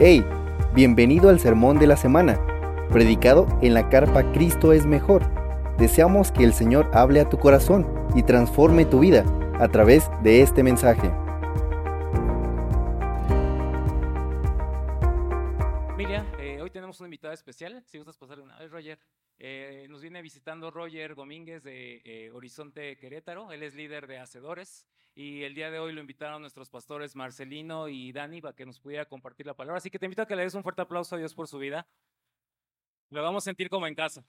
Hey, bienvenido al sermón de la semana, predicado en la carpa Cristo es mejor. Deseamos que el Señor hable a tu corazón y transforme tu vida a través de este mensaje. Familia, eh, hoy tenemos un invitado especial. Si gustas pasar una vez, Roger. Eh, nos viene visitando Roger Domínguez de eh, Horizonte Querétaro. Él es líder de Hacedores. Y el día de hoy lo invitaron nuestros pastores Marcelino y Dani para que nos pudiera compartir la palabra. Así que te invito a que le des un fuerte aplauso a Dios por su vida. Lo vamos a sentir como en casa.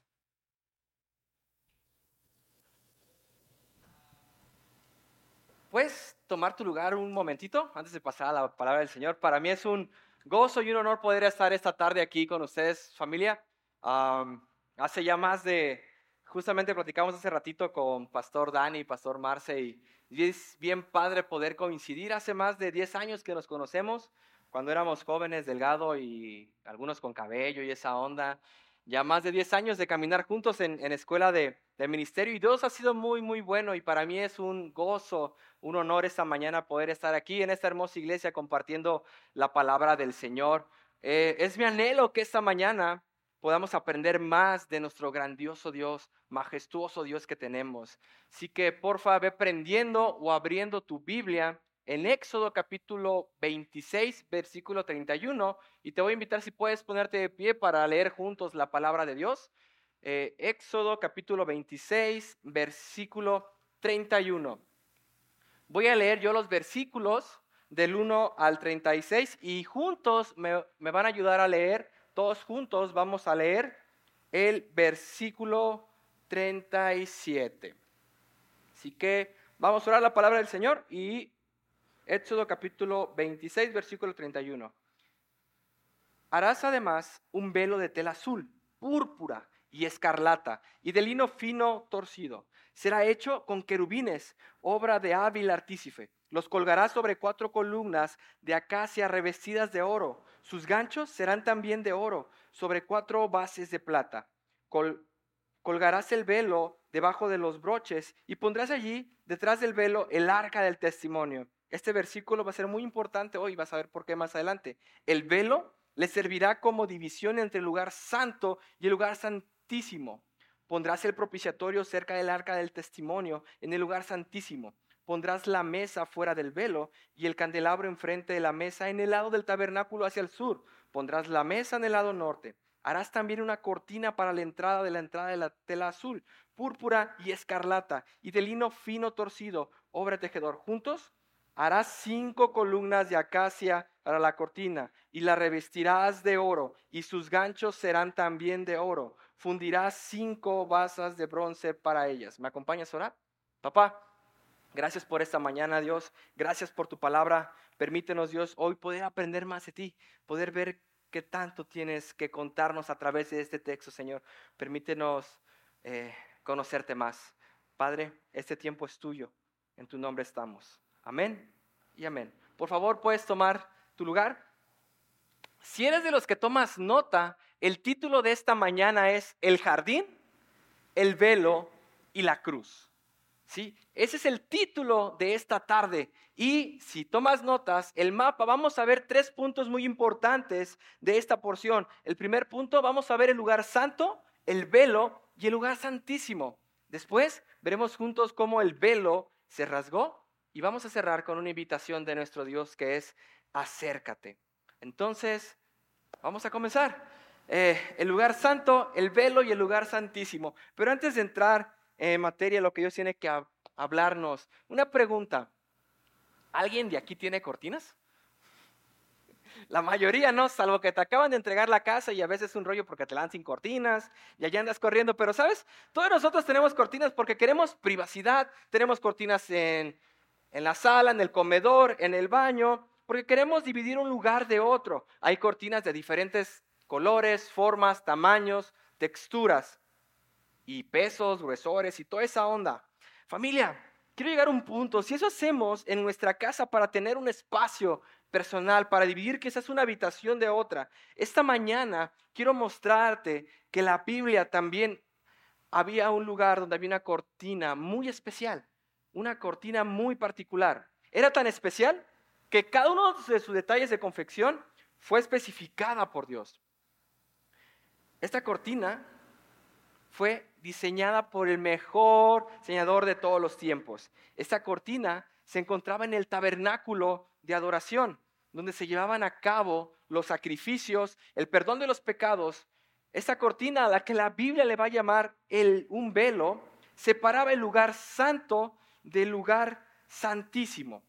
¿Puedes tomar tu lugar un momentito antes de pasar a la palabra del Señor? Para mí es un gozo y un honor poder estar esta tarde aquí con ustedes, familia. Am, hace ya más de, justamente platicamos hace ratito con Pastor Dani, Pastor Marce, y, y es bien padre poder coincidir. Hace más de 10 años que nos conocemos, cuando éramos jóvenes, delgado y algunos con cabello y esa onda. Ya más de 10 años de caminar juntos en, en escuela de, de ministerio y Dios ha sido muy, muy bueno y para mí es un gozo, un honor esta mañana poder estar aquí en esta hermosa iglesia compartiendo la palabra del Señor. Eh, es mi anhelo que esta mañana podamos aprender más de nuestro grandioso Dios, majestuoso Dios que tenemos. Así que porfa, ve prendiendo o abriendo tu Biblia en Éxodo capítulo 26, versículo 31, y te voy a invitar si puedes ponerte de pie para leer juntos la palabra de Dios. Eh, Éxodo capítulo 26, versículo 31. Voy a leer yo los versículos del 1 al 36 y juntos me, me van a ayudar a leer, todos juntos vamos a leer el versículo 37. Así que vamos a orar la palabra del Señor y Éxodo capítulo 26, versículo 31. Harás además un velo de tela azul, púrpura y escarlata, y de lino fino torcido. Será hecho con querubines, obra de hábil artífice. Los colgarás sobre cuatro columnas de acacia revestidas de oro. Sus ganchos serán también de oro, sobre cuatro bases de plata. Col- colgarás el velo debajo de los broches y pondrás allí, detrás del velo, el arca del testimonio. Este versículo va a ser muy importante hoy, vas a ver por qué más adelante. El velo le servirá como división entre el lugar santo y el lugar santísimo. Pondrás el propiciatorio cerca del arca del testimonio, en el lugar santísimo. Pondrás la mesa fuera del velo y el candelabro enfrente de la mesa en el lado del tabernáculo hacia el sur. Pondrás la mesa en el lado norte. Harás también una cortina para la entrada de la entrada de la tela azul, púrpura y escarlata, y de lino fino torcido, obra tejedor. Juntos harás cinco columnas de acacia para la cortina, y la revestirás de oro, y sus ganchos serán también de oro. Fundirás cinco basas de bronce para ellas. ¿Me acompañas a orar? Papá, gracias por esta mañana, Dios. Gracias por tu palabra. Permítenos, Dios, hoy poder aprender más de ti, poder ver qué tanto tienes que contarnos a través de este texto, Señor. Permítenos eh, conocerte más. Padre, este tiempo es tuyo. En tu nombre estamos. Amén y amén. Por favor, puedes tomar tu lugar. Si eres de los que tomas nota, el título de esta mañana es El jardín, el velo y la cruz. ¿Sí? Ese es el título de esta tarde. Y si tomas notas, el mapa, vamos a ver tres puntos muy importantes de esta porción. El primer punto, vamos a ver el lugar santo, el velo y el lugar santísimo. Después veremos juntos cómo el velo se rasgó y vamos a cerrar con una invitación de nuestro Dios que es acércate. Entonces, vamos a comenzar. Eh, el lugar santo, el velo y el lugar santísimo. Pero antes de entrar en materia, lo que Dios tiene que hab- hablarnos, una pregunta. ¿Alguien de aquí tiene cortinas? La mayoría no, salvo que te acaban de entregar la casa y a veces es un rollo porque te la dan sin cortinas y allá andas corriendo. Pero sabes, todos nosotros tenemos cortinas porque queremos privacidad, tenemos cortinas en, en la sala, en el comedor, en el baño, porque queremos dividir un lugar de otro. Hay cortinas de diferentes colores, formas, tamaños, texturas y pesos, gruesores y toda esa onda. Familia, quiero llegar a un punto. Si eso hacemos en nuestra casa para tener un espacio personal, para dividir quizás una habitación de otra, esta mañana quiero mostrarte que la Biblia también había un lugar donde había una cortina muy especial, una cortina muy particular. Era tan especial que cada uno de sus detalles de confección fue especificada por Dios. Esta cortina fue diseñada por el mejor diseñador de todos los tiempos. Esta cortina se encontraba en el tabernáculo de adoración, donde se llevaban a cabo los sacrificios, el perdón de los pecados. Esta cortina, a la que la Biblia le va a llamar el, un velo, separaba el lugar santo del lugar santísimo.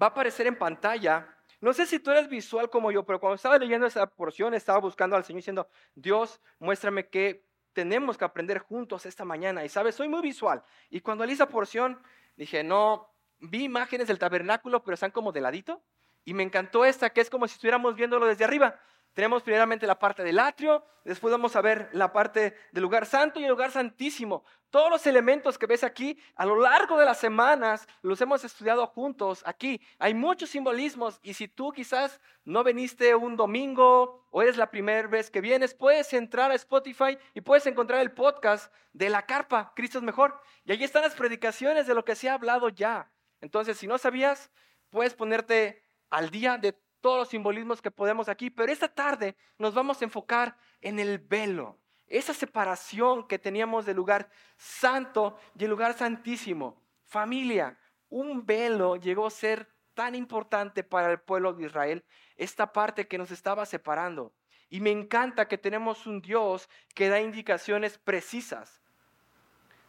Va a aparecer en pantalla. No sé si tú eres visual como yo, pero cuando estaba leyendo esa porción estaba buscando al Señor diciendo, Dios, muéstrame qué tenemos que aprender juntos esta mañana. Y sabes, soy muy visual. Y cuando leí esa porción, dije, no, vi imágenes del tabernáculo, pero están como de ladito. Y me encantó esta, que es como si estuviéramos viéndolo desde arriba. Tenemos primeramente la parte del atrio, después vamos a ver la parte del lugar santo y el lugar santísimo. Todos los elementos que ves aquí, a lo largo de las semanas, los hemos estudiado juntos aquí. Hay muchos simbolismos y si tú quizás no viniste un domingo o eres la primera vez que vienes, puedes entrar a Spotify y puedes encontrar el podcast de la carpa, Cristo es mejor. Y allí están las predicaciones de lo que se ha hablado ya. Entonces, si no sabías, puedes ponerte al día de todos los simbolismos que podemos aquí, pero esta tarde nos vamos a enfocar en el velo, esa separación que teníamos del lugar santo y el lugar santísimo. Familia, un velo llegó a ser tan importante para el pueblo de Israel, esta parte que nos estaba separando. Y me encanta que tenemos un Dios que da indicaciones precisas.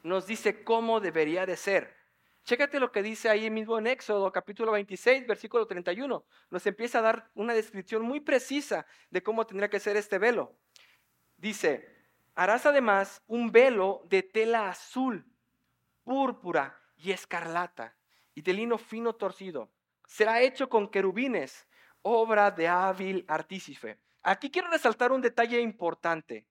Nos dice cómo debería de ser. Chécate lo que dice ahí mismo en Éxodo capítulo 26, versículo 31. Nos empieza a dar una descripción muy precisa de cómo tendría que ser este velo. Dice, harás además un velo de tela azul, púrpura y escarlata, y de lino fino torcido. Será hecho con querubines, obra de hábil artífice. Aquí quiero resaltar un detalle importante.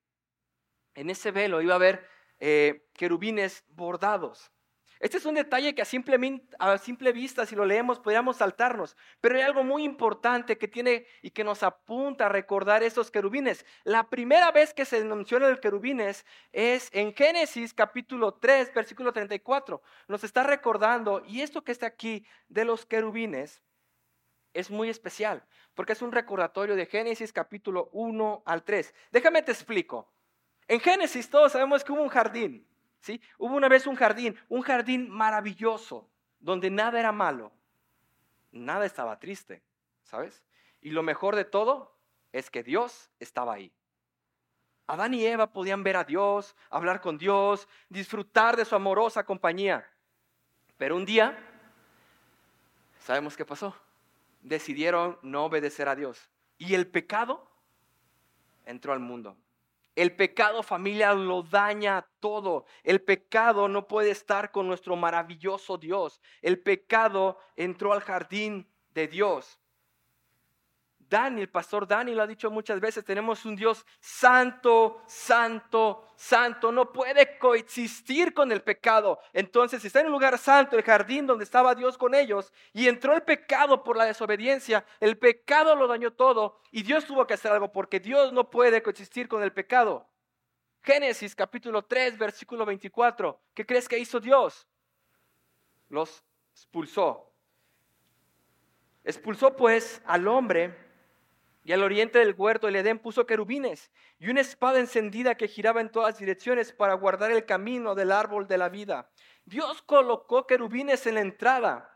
En ese velo iba a haber eh, querubines bordados. Este es un detalle que a simple, vista, si lo leemos, podríamos saltarnos. Pero hay algo muy importante que tiene y que nos apunta a recordar estos querubines. La primera vez que se menciona el querubines es en Génesis capítulo 3, versículo 34. Nos está recordando, y esto que está aquí de los querubines es muy especial, porque es un recordatorio de Génesis capítulo 1 al 3. Déjame te explico. En Génesis todos sabemos que hubo un jardín. ¿Sí? Hubo una vez un jardín, un jardín maravilloso, donde nada era malo, nada estaba triste, ¿sabes? Y lo mejor de todo es que Dios estaba ahí. Adán y Eva podían ver a Dios, hablar con Dios, disfrutar de su amorosa compañía. Pero un día, ¿sabemos qué pasó? Decidieron no obedecer a Dios. Y el pecado entró al mundo. El pecado familia lo daña todo. El pecado no puede estar con nuestro maravilloso Dios. El pecado entró al jardín de Dios. Dani, el pastor Dani lo ha dicho muchas veces, tenemos un Dios santo, santo, santo, no puede coexistir con el pecado. Entonces, si está en un lugar santo, el jardín donde estaba Dios con ellos, y entró el pecado por la desobediencia, el pecado lo dañó todo, y Dios tuvo que hacer algo porque Dios no puede coexistir con el pecado. Génesis capítulo 3, versículo 24, ¿qué crees que hizo Dios? Los expulsó. Expulsó pues al hombre y al oriente del huerto el Edén puso querubines y una espada encendida que giraba en todas direcciones para guardar el camino del árbol de la vida. Dios colocó querubines en la entrada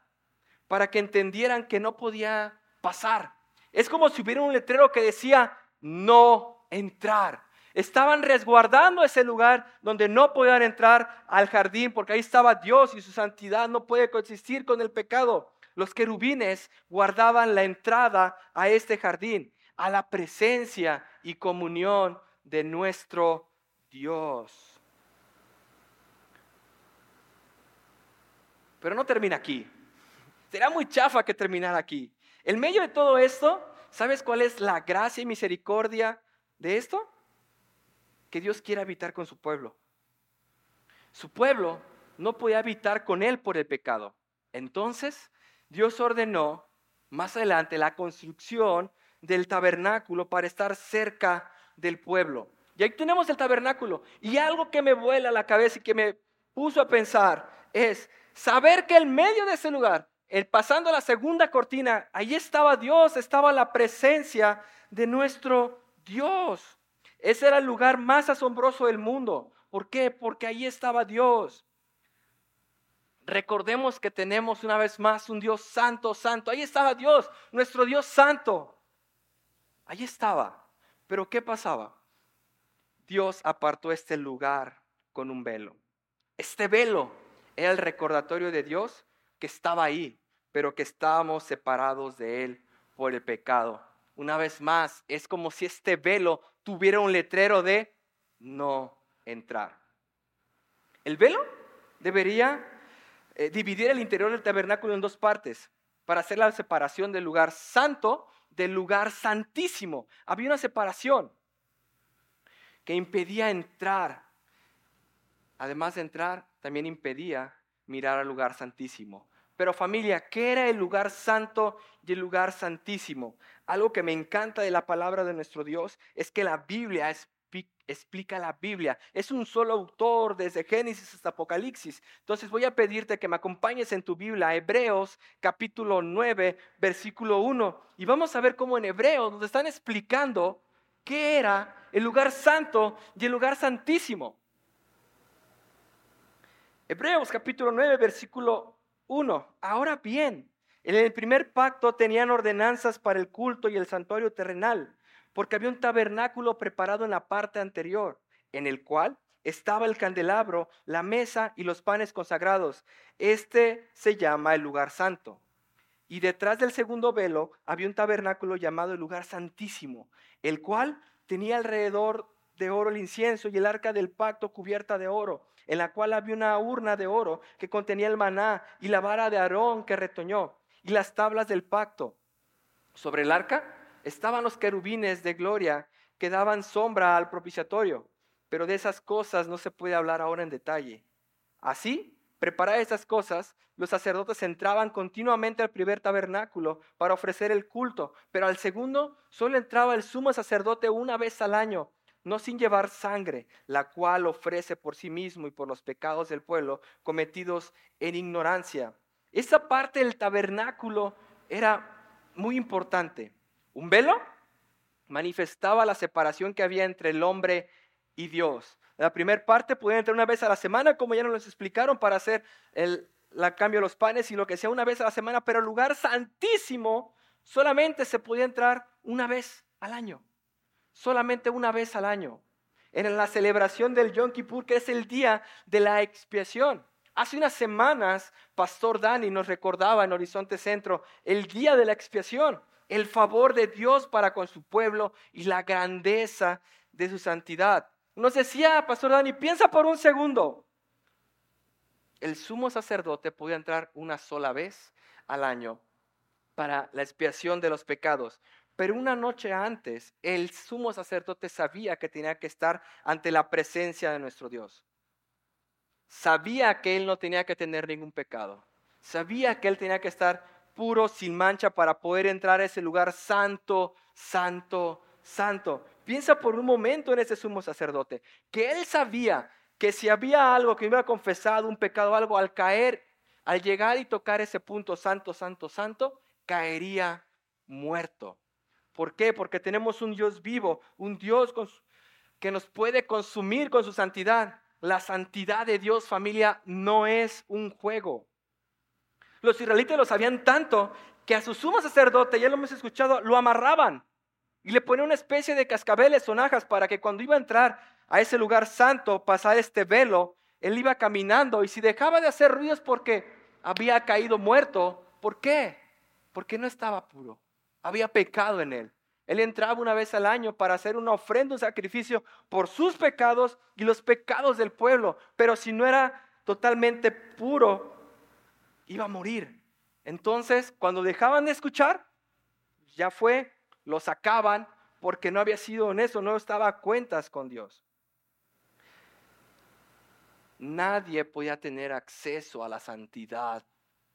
para que entendieran que no podía pasar. Es como si hubiera un letrero que decía no entrar. Estaban resguardando ese lugar donde no podían entrar al jardín porque ahí estaba Dios y su santidad no puede coexistir con el pecado. Los querubines guardaban la entrada a este jardín a la presencia y comunión de nuestro Dios. Pero no termina aquí. Será muy chafa que terminar aquí. En medio de todo esto, ¿sabes cuál es la gracia y misericordia de esto? Que Dios quiere habitar con su pueblo. Su pueblo no podía habitar con él por el pecado. Entonces, Dios ordenó más adelante la construcción del tabernáculo para estar cerca del pueblo. Y ahí tenemos el tabernáculo. Y algo que me vuela la cabeza y que me puso a pensar es saber que en medio de ese lugar el, pasando la segunda cortina, ahí estaba Dios, estaba la presencia de nuestro Dios. Ese era el lugar más asombroso del mundo. ¿Por qué? Porque ahí estaba Dios. Recordemos que tenemos una vez más un Dios santo, santo. Ahí estaba Dios, nuestro Dios santo. Ahí estaba. Pero ¿qué pasaba? Dios apartó este lugar con un velo. Este velo era el recordatorio de Dios que estaba ahí, pero que estábamos separados de Él por el pecado. Una vez más, es como si este velo tuviera un letrero de no entrar. El velo debería eh, dividir el interior del tabernáculo en dos partes para hacer la separación del lugar santo del lugar santísimo. Había una separación que impedía entrar. Además de entrar, también impedía mirar al lugar santísimo. Pero familia, ¿qué era el lugar santo y el lugar santísimo? Algo que me encanta de la palabra de nuestro Dios es que la Biblia es explica la Biblia. Es un solo autor desde Génesis hasta Apocalipsis. Entonces voy a pedirte que me acompañes en tu Biblia, Hebreos capítulo 9, versículo 1. Y vamos a ver cómo en Hebreos nos están explicando qué era el lugar santo y el lugar santísimo. Hebreos capítulo 9, versículo 1. Ahora bien, en el primer pacto tenían ordenanzas para el culto y el santuario terrenal porque había un tabernáculo preparado en la parte anterior, en el cual estaba el candelabro, la mesa y los panes consagrados. Este se llama el lugar santo. Y detrás del segundo velo había un tabernáculo llamado el lugar santísimo, el cual tenía alrededor de oro el incienso y el arca del pacto cubierta de oro, en la cual había una urna de oro que contenía el maná y la vara de Aarón que retoñó y las tablas del pacto. Sobre el arca estaban los querubines de gloria que daban sombra al propiciatorio, pero de esas cosas no se puede hablar ahora en detalle. Así, preparadas esas cosas, los sacerdotes entraban continuamente al primer tabernáculo para ofrecer el culto, pero al segundo solo entraba el sumo sacerdote una vez al año, no sin llevar sangre, la cual ofrece por sí mismo y por los pecados del pueblo cometidos en ignorancia. Esa parte del tabernáculo era muy importante. Un velo manifestaba la separación que había entre el hombre y Dios. la primera parte podía entrar una vez a la semana, como ya nos lo explicaron, para hacer el cambio de los panes y lo que sea una vez a la semana, pero el lugar santísimo solamente se podía entrar una vez al año. Solamente una vez al año. En la celebración del Yom Kippur, que es el día de la expiación. Hace unas semanas, Pastor Dani nos recordaba en Horizonte Centro el día de la expiación el favor de Dios para con su pueblo y la grandeza de su santidad. Nos decía, Pastor Dani, piensa por un segundo. El sumo sacerdote podía entrar una sola vez al año para la expiación de los pecados. Pero una noche antes, el sumo sacerdote sabía que tenía que estar ante la presencia de nuestro Dios. Sabía que él no tenía que tener ningún pecado. Sabía que él tenía que estar puro, sin mancha, para poder entrar a ese lugar santo, santo, santo. Piensa por un momento en ese sumo sacerdote, que él sabía que si había algo que hubiera confesado, un pecado, algo, al caer, al llegar y tocar ese punto santo, santo, santo, caería muerto. ¿Por qué? Porque tenemos un Dios vivo, un Dios que nos puede consumir con su santidad. La santidad de Dios, familia, no es un juego. Los israelitas lo sabían tanto que a su sumo sacerdote, ya lo hemos escuchado, lo amarraban y le ponían una especie de cascabeles, sonajas, para que cuando iba a entrar a ese lugar santo, pasar este velo, él iba caminando y si dejaba de hacer ruidos porque había caído muerto, ¿por qué? Porque no estaba puro, había pecado en él. Él entraba una vez al año para hacer una ofrenda, un sacrificio por sus pecados y los pecados del pueblo, pero si no era totalmente puro, iba a morir. Entonces, cuando dejaban de escuchar, ya fue, lo sacaban porque no había sido honesto, no estaba a cuentas con Dios. Nadie podía tener acceso a la santidad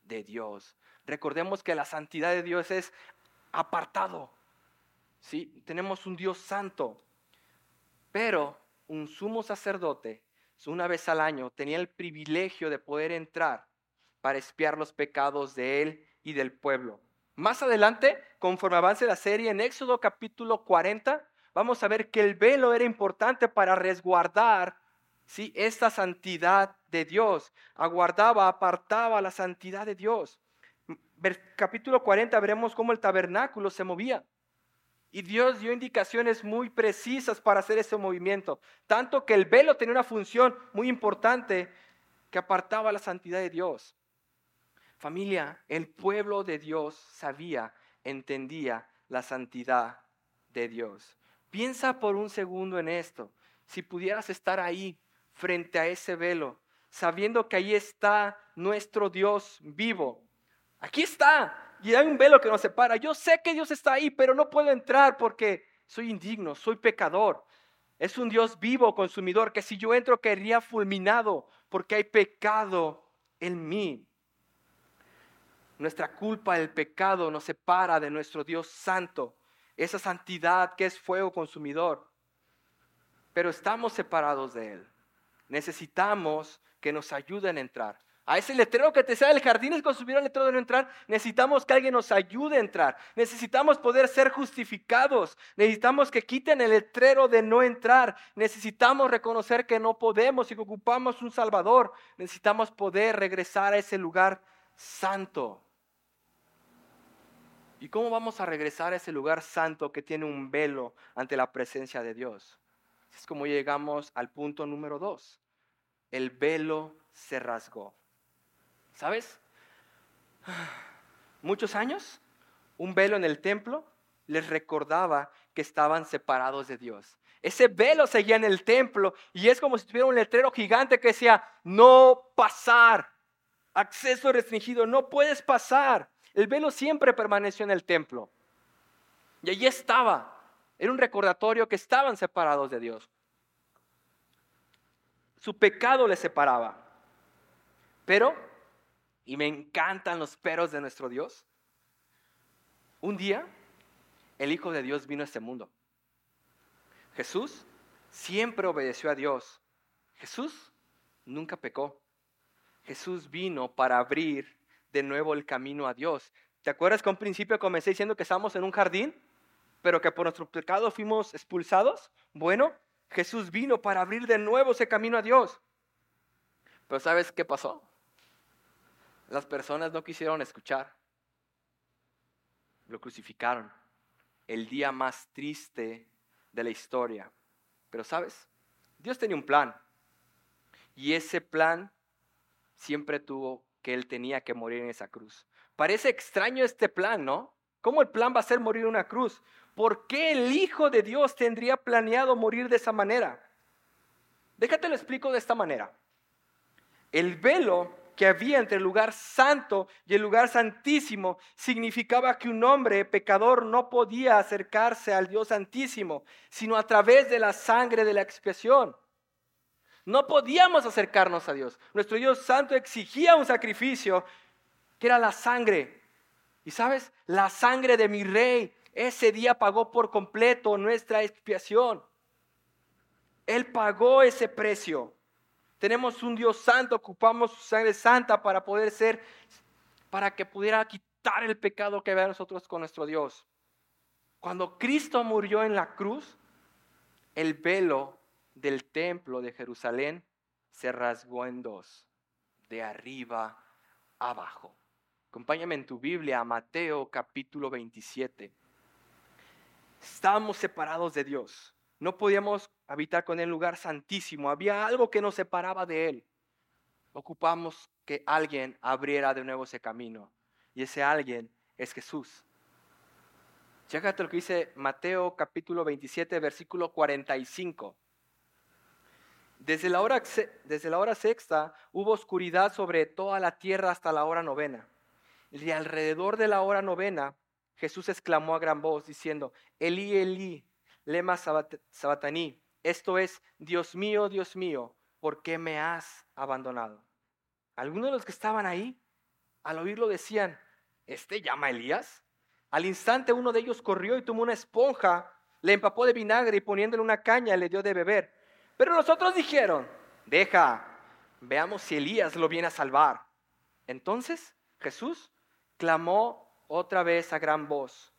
de Dios. Recordemos que la santidad de Dios es apartado. ¿sí? Tenemos un Dios santo, pero un sumo sacerdote, una vez al año, tenía el privilegio de poder entrar para espiar los pecados de él y del pueblo. Más adelante, conforme avance la serie, en Éxodo capítulo 40, vamos a ver que el velo era importante para resguardar ¿sí? esta santidad de Dios. Aguardaba, apartaba la santidad de Dios. Capítulo 40 veremos cómo el tabernáculo se movía. Y Dios dio indicaciones muy precisas para hacer ese movimiento. Tanto que el velo tenía una función muy importante que apartaba la santidad de Dios. Familia, el pueblo de Dios sabía, entendía la santidad de Dios. Piensa por un segundo en esto. Si pudieras estar ahí frente a ese velo, sabiendo que ahí está nuestro Dios vivo. Aquí está. Y hay un velo que nos separa. Yo sé que Dios está ahí, pero no puedo entrar porque soy indigno, soy pecador. Es un Dios vivo, consumidor, que si yo entro quedaría fulminado porque hay pecado en mí. Nuestra culpa, el pecado, nos separa de nuestro Dios santo, esa santidad que es fuego consumidor. Pero estamos separados de Él. Necesitamos que nos ayuden a entrar. A ese letrero que te sea el jardín es consumir el letrero de no entrar. Necesitamos que alguien nos ayude a entrar. Necesitamos poder ser justificados. Necesitamos que quiten el letrero de no entrar. Necesitamos reconocer que no podemos y que ocupamos un Salvador. Necesitamos poder regresar a ese lugar santo. ¿Y cómo vamos a regresar a ese lugar santo que tiene un velo ante la presencia de Dios? Es como llegamos al punto número dos. El velo se rasgó. ¿Sabes? Muchos años, un velo en el templo les recordaba que estaban separados de Dios. Ese velo seguía en el templo y es como si tuviera un letrero gigante que decía, no pasar, acceso restringido, no puedes pasar. El velo siempre permaneció en el templo. Y allí estaba. Era un recordatorio que estaban separados de Dios. Su pecado les separaba. Pero, y me encantan los peros de nuestro Dios, un día el Hijo de Dios vino a este mundo. Jesús siempre obedeció a Dios. Jesús nunca pecó. Jesús vino para abrir de nuevo el camino a Dios. ¿Te acuerdas que principio comencé diciendo que estábamos en un jardín, pero que por nuestro pecado fuimos expulsados? Bueno, Jesús vino para abrir de nuevo ese camino a Dios. Pero ¿sabes qué pasó? Las personas no quisieron escuchar. Lo crucificaron. El día más triste de la historia. Pero ¿sabes? Dios tenía un plan. Y ese plan siempre tuvo que él tenía que morir en esa cruz. Parece extraño este plan, ¿no? ¿Cómo el plan va a ser morir en una cruz? ¿Por qué el Hijo de Dios tendría planeado morir de esa manera? Déjate lo explico de esta manera. El velo que había entre el lugar santo y el lugar santísimo significaba que un hombre pecador no podía acercarse al Dios santísimo, sino a través de la sangre de la expiación. No podíamos acercarnos a Dios. Nuestro Dios Santo exigía un sacrificio que era la sangre. Y sabes, la sangre de mi rey ese día pagó por completo nuestra expiación. Él pagó ese precio. Tenemos un Dios santo, ocupamos su sangre santa para poder ser, para que pudiera quitar el pecado que había nosotros con nuestro Dios. Cuando Cristo murió en la cruz, el velo del templo de Jerusalén se rasgó en dos, de arriba abajo. Acompáñame en tu Biblia a Mateo capítulo 27. Estábamos separados de Dios. No podíamos habitar con el lugar santísimo. Había algo que nos separaba de Él. Ocupamos que alguien abriera de nuevo ese camino. Y ese alguien es Jesús. Chécate lo que dice Mateo capítulo 27, versículo 45. Desde la, hora, desde la hora sexta hubo oscuridad sobre toda la tierra hasta la hora novena. Y alrededor de la hora novena, Jesús exclamó a gran voz diciendo, Elí, Elí, lema sabatani. Esto es, Dios mío, Dios mío, ¿por qué me has abandonado? Algunos de los que estaban ahí, al oírlo decían, ¿este llama Elías? Al instante uno de ellos corrió y tomó una esponja, le empapó de vinagre y poniéndole una caña le dio de beber. Pero los otros dijeron, deja, veamos si Elías lo viene a salvar. Entonces Jesús clamó otra vez a gran voz,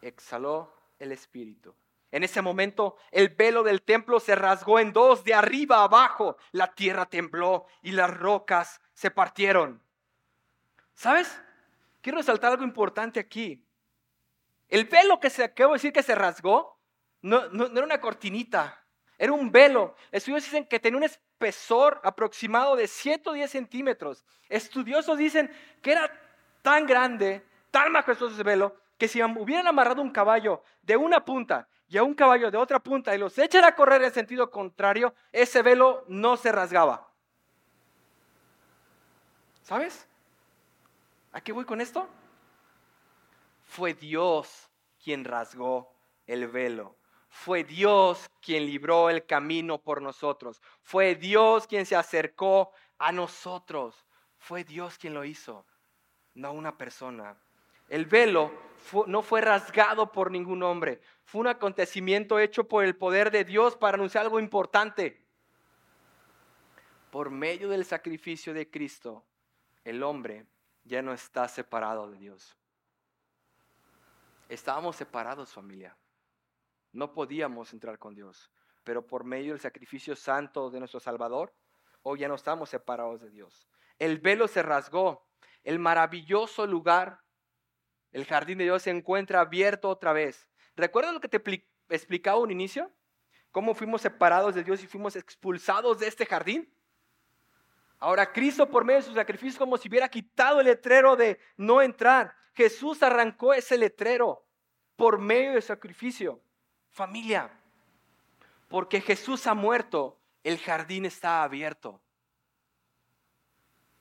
exhaló el espíritu. En ese momento el velo del templo se rasgó en dos, de arriba abajo. La tierra tembló y las rocas se partieron. ¿Sabes? Quiero resaltar algo importante aquí. El velo que se acabo de decir que se rasgó no, no, era una cortinita, era un velo. Estudios dicen que tenía un espesor aproximado de 110 centímetros. Estudiosos dicen que era tan grande, tan majestuoso ese velo, que si hubieran amarrado un caballo de una punta y a un caballo de otra punta y los echan a correr en sentido contrario, ese velo no se rasgaba. ¿Sabes? ¿A qué voy con esto? Fue Dios quien rasgó el velo. Fue Dios quien libró el camino por nosotros. Fue Dios quien se acercó a nosotros. Fue Dios quien lo hizo, no una persona. El velo no fue rasgado por ningún hombre. Fue un acontecimiento hecho por el poder de Dios para anunciar algo importante. Por medio del sacrificio de Cristo, el hombre ya no está separado de Dios. Estábamos separados, familia. No podíamos entrar con Dios, pero por medio del sacrificio santo de nuestro Salvador, hoy ya no estamos separados de Dios. El velo se rasgó, el maravilloso lugar, el jardín de Dios se encuentra abierto otra vez. ¿Recuerdas lo que te explicaba un inicio? ¿Cómo fuimos separados de Dios y fuimos expulsados de este jardín? Ahora Cristo por medio de su sacrificio como si hubiera quitado el letrero de no entrar. Jesús arrancó ese letrero por medio del sacrificio. Familia, porque Jesús ha muerto, el jardín está abierto.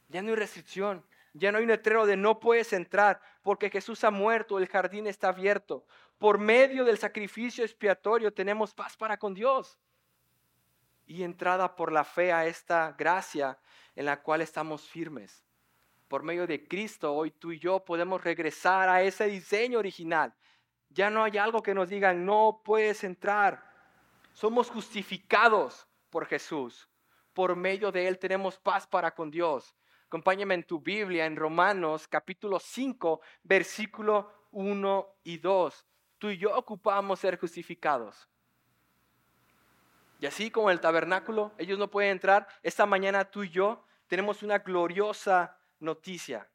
Ya no hay restricción, ya no hay un letrero de no puedes entrar, porque Jesús ha muerto, el jardín está abierto. Por medio del sacrificio expiatorio tenemos paz para con Dios. Y entrada por la fe a esta gracia en la cual estamos firmes. Por medio de Cristo, hoy tú y yo podemos regresar a ese diseño original, ya no hay algo que nos diga, no puedes entrar. Somos justificados por Jesús. Por medio de Él tenemos paz para con Dios. Acompáñame en tu Biblia, en Romanos capítulo 5, versículo 1 y 2. Tú y yo ocupamos ser justificados. Y así como el tabernáculo, ellos no pueden entrar. Esta mañana tú y yo tenemos una gloriosa noticia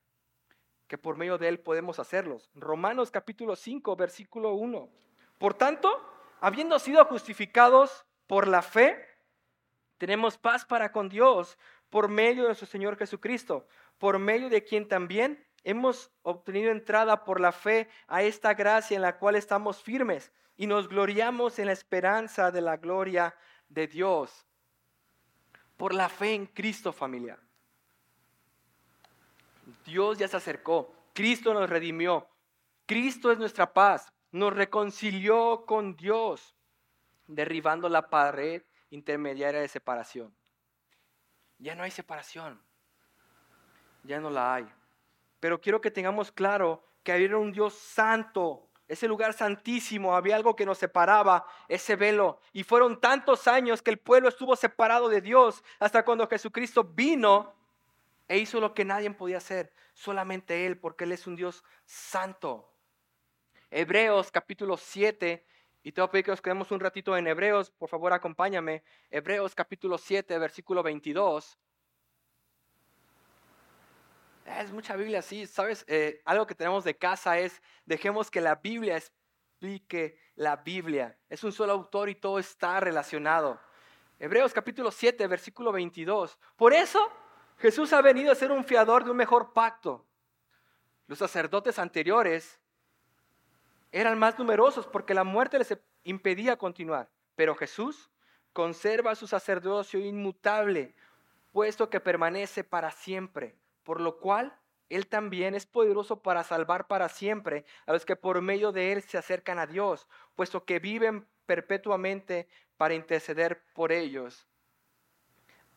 que por medio de él podemos hacerlos. Romanos capítulo 5, versículo 1. Por tanto, habiendo sido justificados por la fe, tenemos paz para con Dios por medio de nuestro Señor Jesucristo, por medio de quien también hemos obtenido entrada por la fe a esta gracia en la cual estamos firmes y nos gloriamos en la esperanza de la gloria de Dios. Por la fe en Cristo, familia. Dios ya se acercó, Cristo nos redimió, Cristo es nuestra paz, nos reconcilió con Dios, derribando la pared intermediaria de separación. Ya no hay separación, ya no la hay. Pero quiero que tengamos claro que había un Dios santo, ese lugar santísimo, había algo que nos separaba, ese velo. Y fueron tantos años que el pueblo estuvo separado de Dios hasta cuando Jesucristo vino e hizo lo que nadie podía hacer, solamente Él, porque Él es un Dios santo. Hebreos capítulo 7, y te voy a pedir que nos quedemos un ratito en Hebreos, por favor acompáñame. Hebreos capítulo 7, versículo 22. Es mucha Biblia, sí, sabes, eh, algo que tenemos de casa es, dejemos que la Biblia explique la Biblia. Es un solo autor y todo está relacionado. Hebreos capítulo 7, versículo 22. Por eso Jesús ha venido a ser un fiador de un mejor pacto. Los sacerdotes anteriores eran más numerosos porque la muerte les impedía continuar. Pero Jesús conserva su sacerdocio inmutable, puesto que permanece para siempre, por lo cual Él también es poderoso para salvar para siempre a los que por medio de Él se acercan a Dios, puesto que viven perpetuamente para interceder por ellos.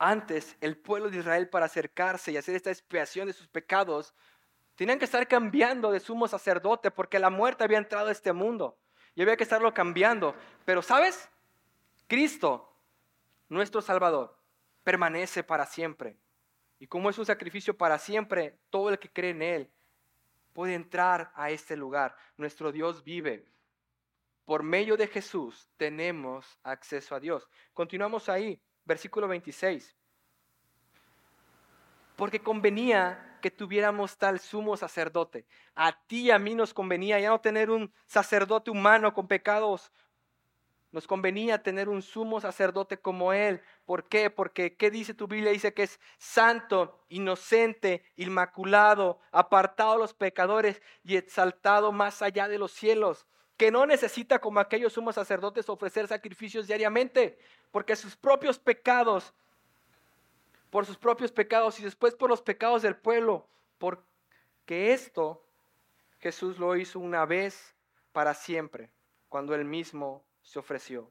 Antes, el pueblo de Israel para acercarse y hacer esta expiación de sus pecados, tenían que estar cambiando de sumo sacerdote porque la muerte había entrado a este mundo y había que estarlo cambiando. Pero ¿sabes? Cristo, nuestro Salvador, permanece para siempre. Y como es un sacrificio para siempre, todo el que cree en Él puede entrar a este lugar. Nuestro Dios vive. Por medio de Jesús tenemos acceso a Dios. Continuamos ahí, versículo 26. Porque convenía que tuviéramos tal sumo sacerdote. A ti y a mí nos convenía ya no tener un sacerdote humano con pecados nos convenía tener un sumo sacerdote como Él. ¿Por qué? Porque, ¿qué dice tu Biblia? Dice que es santo, inocente, inmaculado, apartado de los pecadores y exaltado más allá de los cielos. Que no necesita como aquellos sumos sacerdotes ofrecer sacrificios diariamente, porque sus propios pecados, por sus propios pecados y después por los pecados del pueblo, porque esto Jesús lo hizo una vez para siempre, cuando Él mismo se ofreció.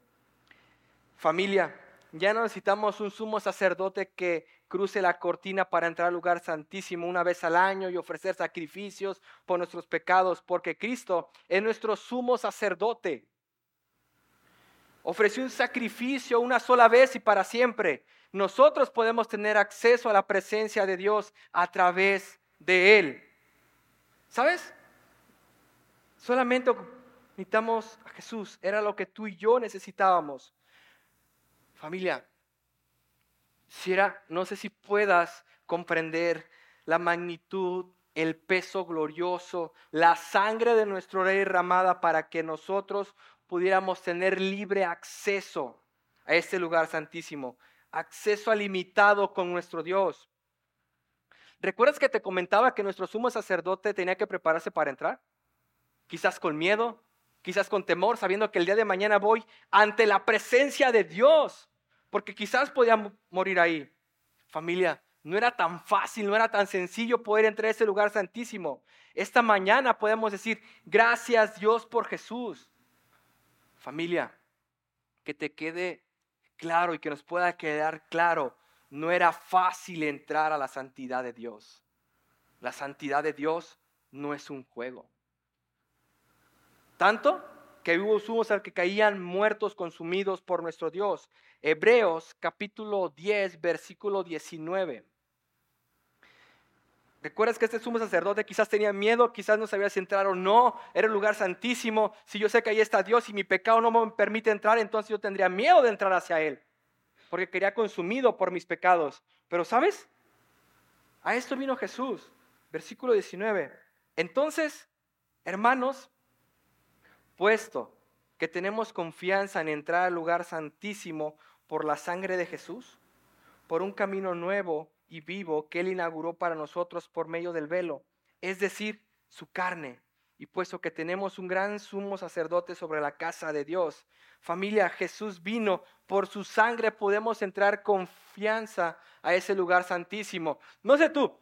Familia, ya no necesitamos un sumo sacerdote que cruce la cortina para entrar al lugar santísimo una vez al año y ofrecer sacrificios por nuestros pecados, porque Cristo es nuestro sumo sacerdote. Ofreció un sacrificio una sola vez y para siempre. Nosotros podemos tener acceso a la presencia de Dios a través de Él. ¿Sabes? Solamente necesitamos a Jesús. Era lo que tú y yo necesitábamos. Familia, si era, no sé si puedas comprender la magnitud, el peso glorioso, la sangre de nuestro Rey derramada para que nosotros pudiéramos tener libre acceso a este lugar santísimo, acceso alimitado con nuestro Dios. ¿Recuerdas que te comentaba que nuestro sumo sacerdote tenía que prepararse para entrar? Quizás con miedo, quizás con temor, sabiendo que el día de mañana voy ante la presencia de Dios, porque quizás podía morir ahí. Familia, no era tan fácil, no era tan sencillo poder entrar a ese lugar santísimo. Esta mañana podemos decir, gracias Dios por Jesús. Familia, que te quede claro y que nos pueda quedar claro, no era fácil entrar a la santidad de Dios. La santidad de Dios no es un juego. Tanto que hubo sumos al que caían muertos consumidos por nuestro Dios. Hebreos capítulo 10, versículo 19. ¿Recuerdas que este sumo sacerdote quizás tenía miedo, quizás no sabía si entrar o no? Era un lugar santísimo. Si yo sé que ahí está Dios y mi pecado no me permite entrar, entonces yo tendría miedo de entrar hacia Él. Porque quería consumido por mis pecados. Pero ¿sabes? A esto vino Jesús. Versículo 19. Entonces, hermanos, puesto que tenemos confianza en entrar al lugar santísimo por la sangre de Jesús, por un camino nuevo y vivo que Él inauguró para nosotros por medio del velo, es decir, su carne. Y puesto que tenemos un gran sumo sacerdote sobre la casa de Dios, familia, Jesús vino, por su sangre podemos entrar confianza a ese lugar santísimo. No sé tú,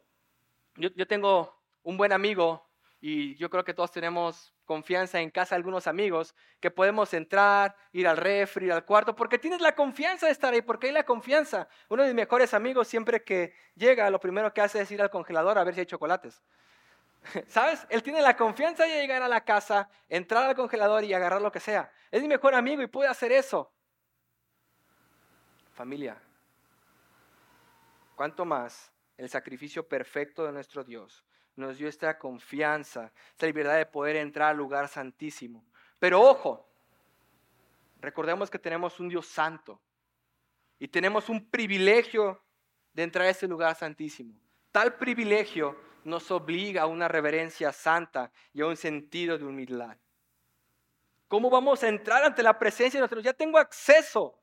yo, yo tengo un buen amigo y yo creo que todos tenemos confianza en casa algunos amigos, que podemos entrar, ir al refri, ir al cuarto, porque tienes la confianza de estar ahí, porque hay la confianza. Uno de mis mejores amigos siempre que llega, lo primero que hace es ir al congelador a ver si hay chocolates. ¿Sabes? Él tiene la confianza de llegar a la casa, entrar al congelador y agarrar lo que sea. Es mi mejor amigo y puede hacer eso. Familia, ¿cuánto más el sacrificio perfecto de nuestro Dios nos dio esta confianza, esta libertad de poder entrar al lugar santísimo. Pero ojo, recordemos que tenemos un Dios santo y tenemos un privilegio de entrar a ese lugar santísimo. Tal privilegio nos obliga a una reverencia santa y a un sentido de humildad. ¿Cómo vamos a entrar ante la presencia de Dios? Ya tengo acceso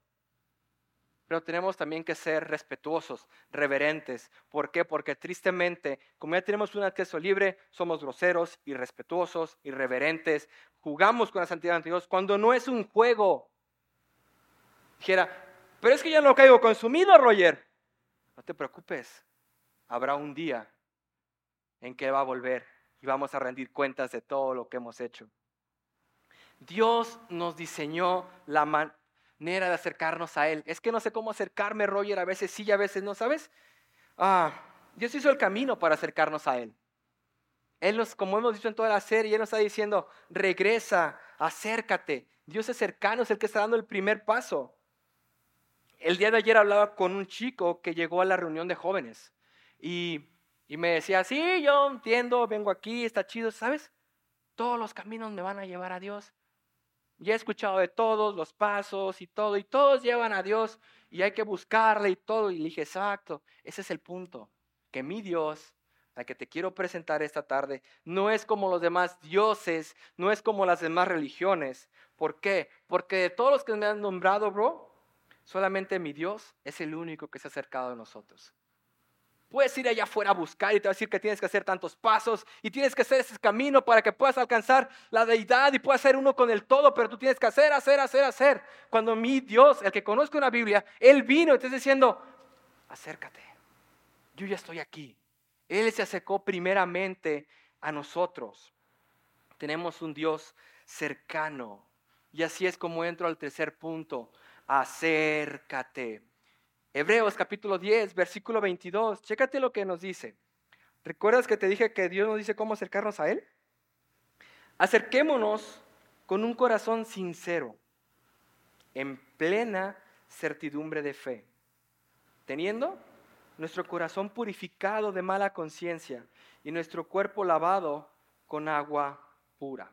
pero tenemos también que ser respetuosos, reverentes. ¿Por qué? Porque tristemente, como ya tenemos un acceso libre, somos groseros, irrespetuosos, irreverentes, jugamos con la santidad de Dios cuando no es un juego. Dijera, pero es que ya no caigo consumido, Roger. No te preocupes, habrá un día en que va a volver y vamos a rendir cuentas de todo lo que hemos hecho. Dios nos diseñó la, manera de acercarnos a Él. Es que no sé cómo acercarme, Roger, a veces sí y a veces no, ¿sabes? Ah, Dios hizo el camino para acercarnos a Él. Él nos, como hemos dicho en toda la serie, Él nos está diciendo, regresa, acércate. Dios es cercano, es el que está dando el primer paso. El día de ayer hablaba con un chico que llegó a la reunión de jóvenes y Y me decía, sí, yo entiendo, vengo aquí, está chido, ¿sabes? Todos los caminos me van a llevar a Dios. Ya he escuchado de todos los pasos y todo, y todos llevan a Dios y hay que buscarle y todo. Y le dije, exacto, ese es el punto, que mi Dios, la que te quiero presentar esta tarde, no es como los demás dioses, no es como las demás religiones. ¿Por qué? Porque de todos los que me han nombrado, bro, solamente mi Dios es el único que se ha acercado a nosotros. Puedes ir allá afuera a buscar y te va a decir que tienes que hacer tantos pasos y tienes que hacer ese camino para que puedas alcanzar la deidad y puedas ser uno con el todo, pero tú tienes que hacer, hacer, hacer, hacer. Cuando mi Dios, el que conozco una Biblia, Él vino y te está diciendo, acércate, yo ya estoy aquí. Él se acercó primeramente a nosotros. Tenemos un Dios cercano. Y así es como entro al tercer punto, acércate. Hebreos capítulo 10, versículo 22. Chécate lo que nos dice. ¿Recuerdas que te dije que Dios nos dice cómo acercarnos a Él? Acerquémonos con un corazón sincero, en plena certidumbre de fe, teniendo nuestro corazón purificado de mala conciencia y nuestro cuerpo lavado con agua pura.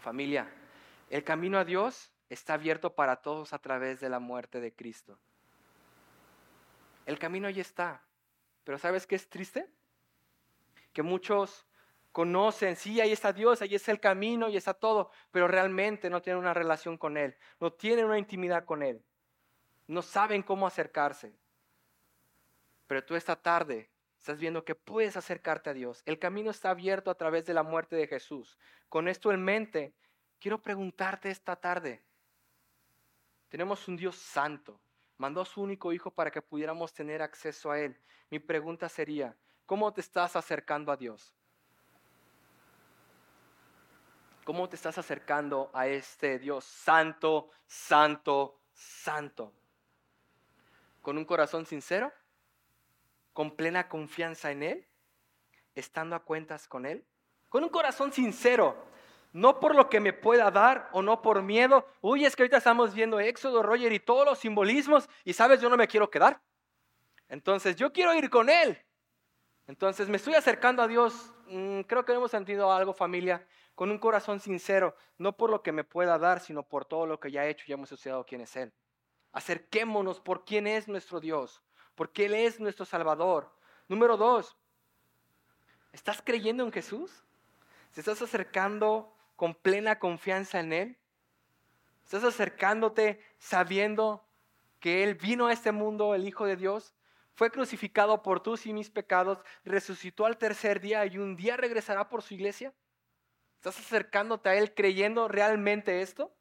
Familia, el camino a Dios está abierto para todos a través de la muerte de Cristo. El camino ahí está. Pero ¿sabes qué es triste? Que muchos conocen, sí, ahí está Dios, ahí está el camino, ahí está todo, pero realmente no tienen una relación con Él, no tienen una intimidad con Él, no saben cómo acercarse. Pero tú esta tarde estás viendo que puedes acercarte a Dios. El camino está abierto a través de la muerte de Jesús. Con esto en mente, quiero preguntarte esta tarde, tenemos un Dios santo, mandó a su único hijo para que pudiéramos tener acceso a Él. Mi pregunta sería, ¿cómo te estás acercando a Dios? ¿Cómo te estás acercando a este Dios santo, santo, santo? ¿Con un corazón sincero? ¿Con plena confianza en Él? ¿Estando a cuentas con Él? Con un corazón sincero no por lo que me pueda dar o no por miedo. Uy, es que ahorita estamos viendo Éxodo, Roger y todos los simbolismos y sabes, yo no me quiero quedar. Entonces, yo quiero ir con Él. Entonces, me estoy acercando a Dios. Mm, creo que hemos sentido algo, familia, con un corazón sincero, no por lo que me pueda dar, sino por todo lo que ya he hecho y hemos estudiado quién es Él. Acerquémonos por quién es nuestro Dios, porque Él es nuestro Salvador. Número dos, ¿estás creyendo en Jesús? ¿Se estás acercando con plena confianza en Él? ¿Estás acercándote sabiendo que Él vino a este mundo, el Hijo de Dios? Fue crucificado por tus y mis pecados, resucitó al tercer día y un día regresará por su iglesia. ¿Estás acercándote a Él creyendo realmente esto?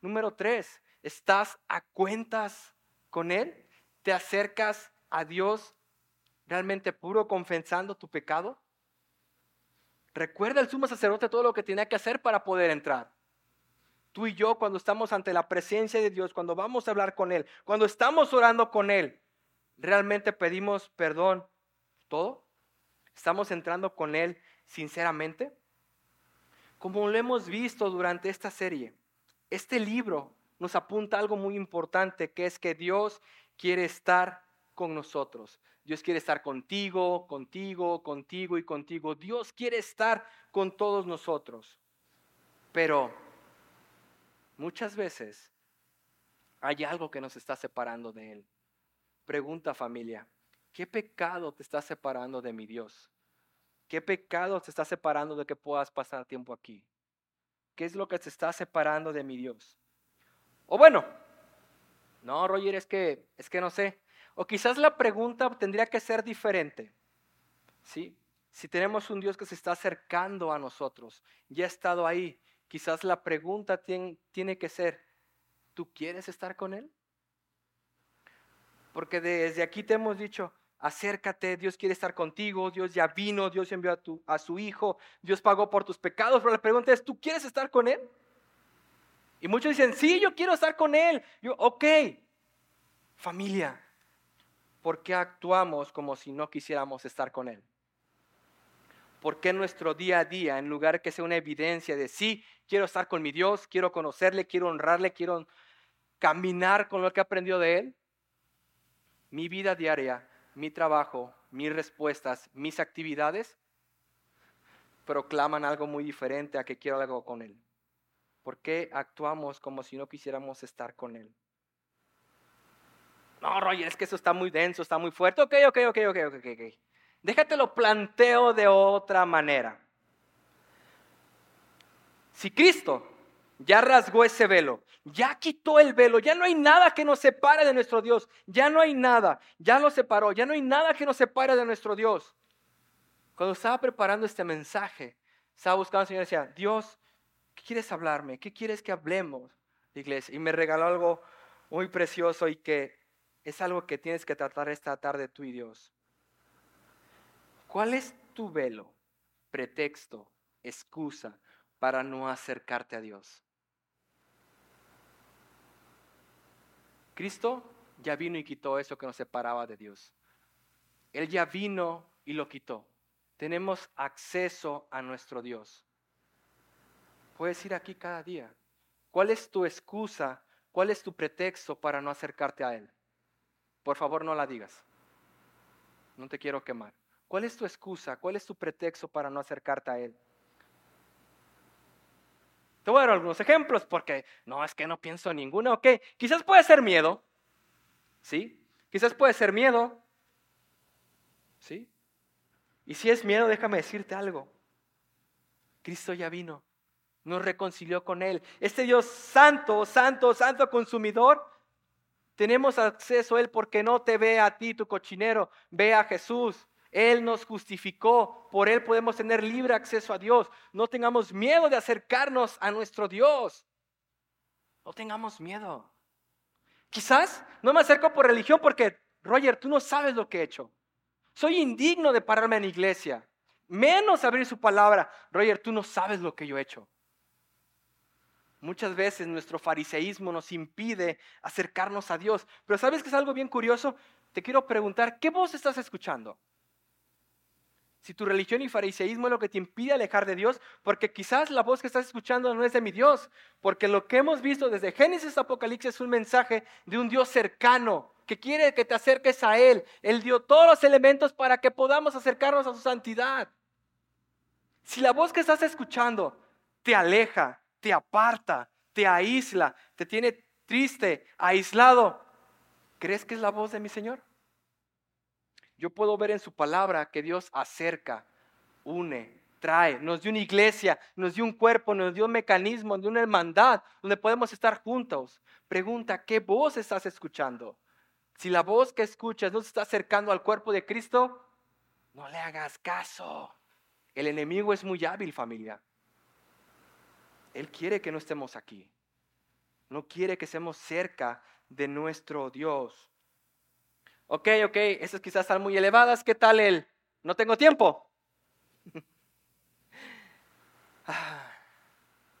Número tres, ¿estás a cuentas con Él? ¿Te acercas a Dios realmente puro, confesando tu pecado? Recuerda el sumo sacerdote todo lo que tenía que hacer para poder entrar. Tú y yo cuando estamos ante la presencia de Dios, cuando vamos a hablar con Él, cuando estamos orando con Él, ¿realmente pedimos perdón? ¿Todo? ¿Estamos entrando con Él sinceramente? Como lo hemos visto durante esta serie, este libro nos apunta algo muy importante, que es que Dios quiere estar con nosotros. Dios quiere estar contigo, contigo, contigo y contigo. Dios quiere estar con todos nosotros. Pero muchas veces hay algo que nos está separando de Él. Pregunta familia, ¿qué pecado te está separando de mi Dios? ¿Qué pecado te está separando de que puedas pasar tiempo aquí? ¿Qué es lo que te está separando de mi Dios? O bueno, no, Roger, es que, es que no sé. O quizás la pregunta tendría que ser diferente. ¿Sí? Si tenemos un Dios que se está acercando a nosotros, ya ha estado ahí, quizás la pregunta tiene, que ser, ¿tú quieres estar con Él? Porque desde aquí te hemos dicho, acércate, Dios quiere estar contigo, Dios ya vino, Dios envió a, tu, a su Hijo, Dios pagó por tus pecados, pero la pregunta es, ¿tú quieres estar con Él? Y muchos dicen, sí, yo quiero estar con Él. Yo, ok, familia, ¿por qué actuamos como si no quisiéramos estar con Él? ¿Por qué nuestro día a día, en lugar que sea una evidencia de sí, quiero estar con mi Dios, quiero conocerle, quiero honrarle, quiero caminar con lo que he aprendido de Él? Mi vida diaria, mi trabajo, mis respuestas, mis actividades, proclaman algo muy diferente a que quiero algo con Él? ¿Por qué actuamos como si no quisiéramos estar con Él? No, Roger, es que eso está muy denso, está muy fuerte. Ok, ok, ok, ok, ok, ok. Déjate lo planteo de otra manera. Si Cristo ya rasgó ese velo, ya quitó el velo, ya no hay nada que nos separe de nuestro Dios, ya no hay nada, ya lo separó, ya no hay nada que nos separe de nuestro Dios. Cuando estaba preparando este mensaje, estaba buscando al Señor y decía, Dios, ¿qué quieres hablarme? ¿Qué quieres que hablemos, iglesia? Y me regaló algo muy precioso y que es algo que tienes que tratar esta tarde tú y Dios. ¿Cuál es tu velo, pretexto, excusa para no acercarte a Dios? Cristo ya vino y quitó eso que nos separaba de Dios. Él ya vino y lo quitó. Tenemos acceso a nuestro Dios. Puedes ir aquí cada día. ¿Cuál es tu excusa? ¿Cuál es tu pretexto para no acercarte a Él? Por favor, no la digas. No te quiero quemar. ¿Cuál es tu excusa? ¿Cuál es tu pretexto para no acercarte a Él? Te voy a dar algunos ejemplos porque no, es que no pienso en ninguno. Ok, quizás puede ser miedo. ¿Sí? Quizás puede ser miedo. ¿Sí? Y si es miedo, déjame decirte algo. Cristo ya vino, nos reconcilió con Él. Este Dios santo, santo, santo consumidor, tenemos acceso a Él porque no te ve a ti, tu cochinero, ve a Jesús. Él nos justificó, por Él podemos tener libre acceso a Dios. No tengamos miedo de acercarnos a nuestro Dios. No tengamos miedo. Quizás no me acerco por religión porque, Roger, tú no sabes lo que he hecho. Soy indigno de pararme en iglesia. Menos abrir su palabra. Roger, tú no sabes lo que yo he hecho. Muchas veces nuestro fariseísmo nos impide acercarnos a Dios. Pero ¿sabes que es algo bien curioso? Te quiero preguntar, ¿qué voz estás escuchando? si tu religión y fariseísmo es lo que te impide alejar de Dios, porque quizás la voz que estás escuchando no es de mi Dios, porque lo que hemos visto desde Génesis a Apocalipsis es un mensaje de un Dios cercano, que quiere que te acerques a Él. Él dio todos los elementos para que podamos acercarnos a su santidad. Si la voz que estás escuchando te aleja, te aparta, te aísla, te tiene triste, aislado, ¿crees que es la voz de mi Señor? Yo puedo ver en su palabra que Dios acerca, une, trae, nos dio una iglesia, nos dio un cuerpo, nos dio un mecanismo, nos dio una hermandad donde podemos estar juntos. Pregunta, ¿qué voz estás escuchando? Si la voz que escuchas no se está acercando al cuerpo de Cristo, no le hagas caso. El enemigo es muy hábil, familia. Él quiere que no estemos aquí. No quiere que estemos cerca de nuestro Dios. Ok, ok, esas quizás están muy elevadas. ¿Qué tal el no tengo tiempo?